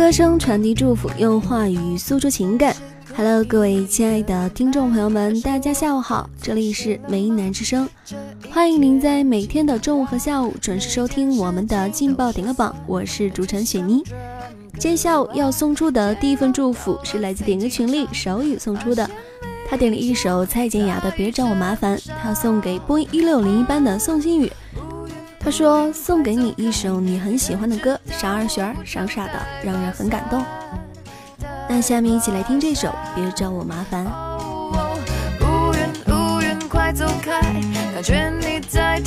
歌声传递祝福，用话语诉说情感。Hello，各位亲爱的听众朋友们，大家下午好，这里是梅南之声，欢迎您在每天的中午和下午准时收听我们的劲爆点歌榜，我是主持人雪妮。今天下午要送出的第一份祝福是来自点歌群里手语送出的，他点了一首蔡健雅的《别找我麻烦》，他送给播音一六零一班的宋新宇，他说送给你一首你很喜欢的歌，傻二旋儿，傻傻的，让人很感动。那下面一起来听这首《别找我麻烦》。乌云乌云，快走开！感觉你在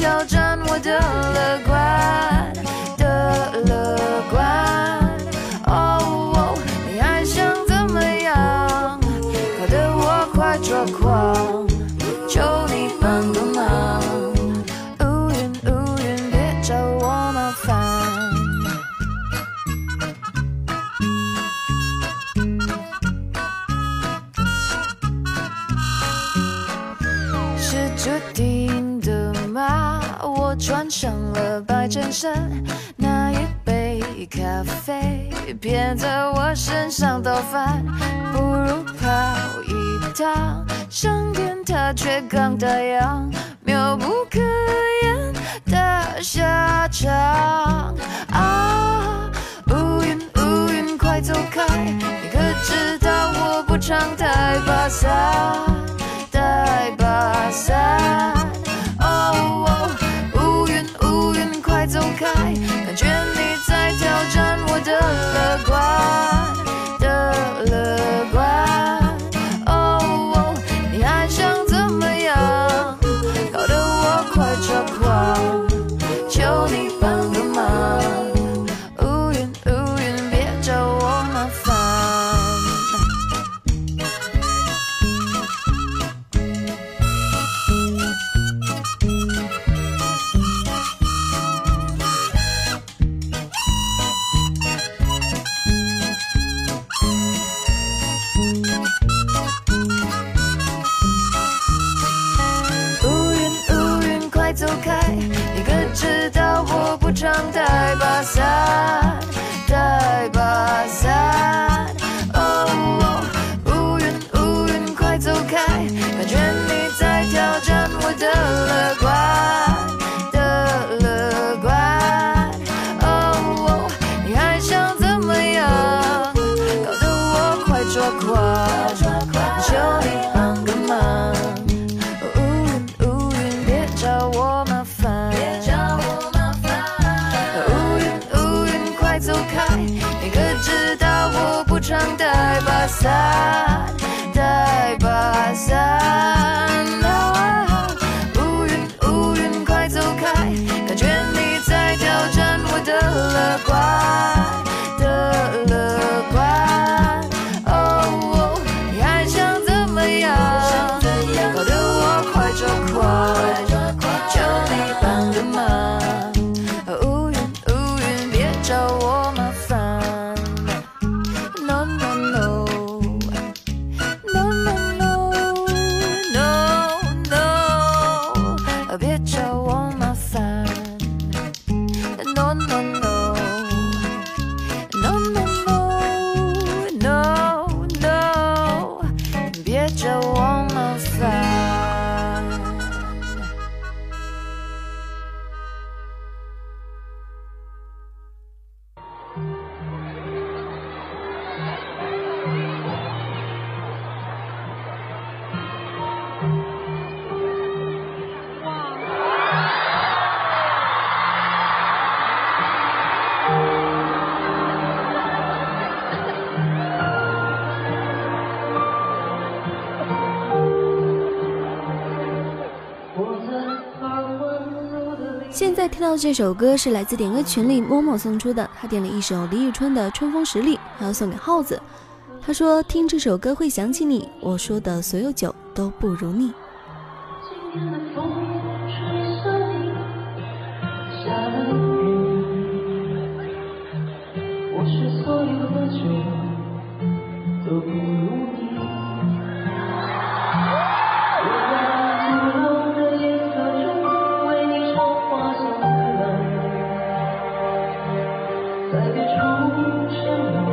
了白衬衫，那一杯咖啡偏在我身上倒翻，不如跑一趟上天塔却刚打烊，妙不可言的下场啊！乌云乌云，快走开！你可知道我不常带把伞？带把伞。感觉你在挑战我的乐观。带把伞，听到这首歌是来自点歌群里默默送出的，他点了一首李宇春的《春风十里》，还要送给耗子。他说听这首歌会想起你，我说的所有酒都不如你。今天的在别处沉默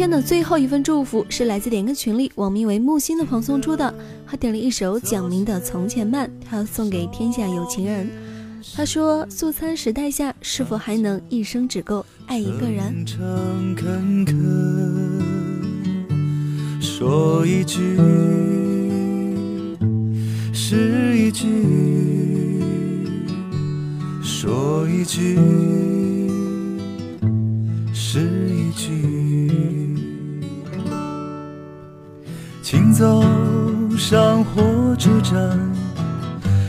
天的最后一份祝福是来自点歌群里网名为木星的朋送出的，他点了一首蒋明的《从前慢》，他要送给天下有情人。他说：素餐时代下，是否还能一生只够爱一个人？说一句是一句，说一句之战，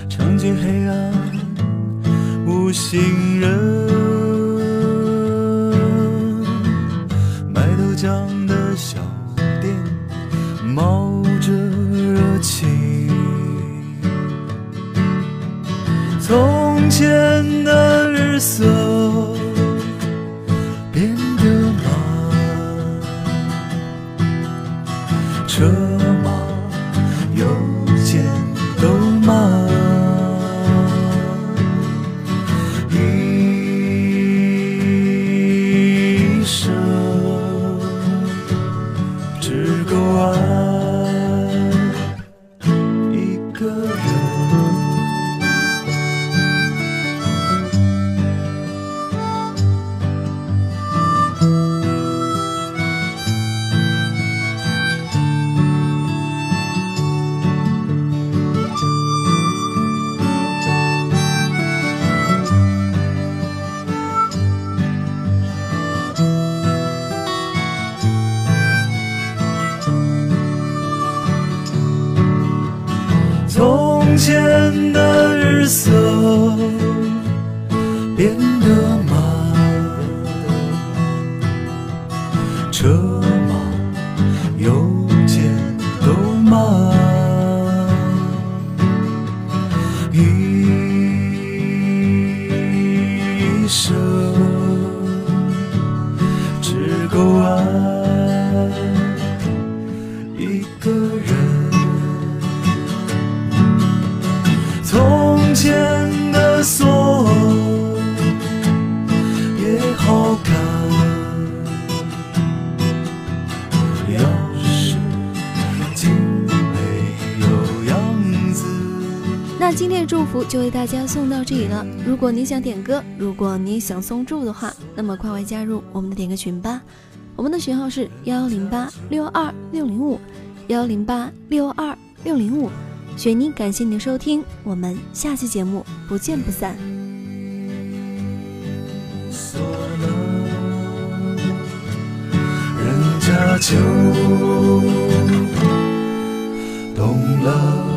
长街黑暗无行人，卖豆浆的小 pelo 福就为大家送到这里了。如果你想点歌如果你想送祝的话那么快快加入我们的点歌群吧。我们的群号是幺零八六二六零五幺零八六二六零五。雪妮感谢您的收听我们下期节目不见不散。人家就懂了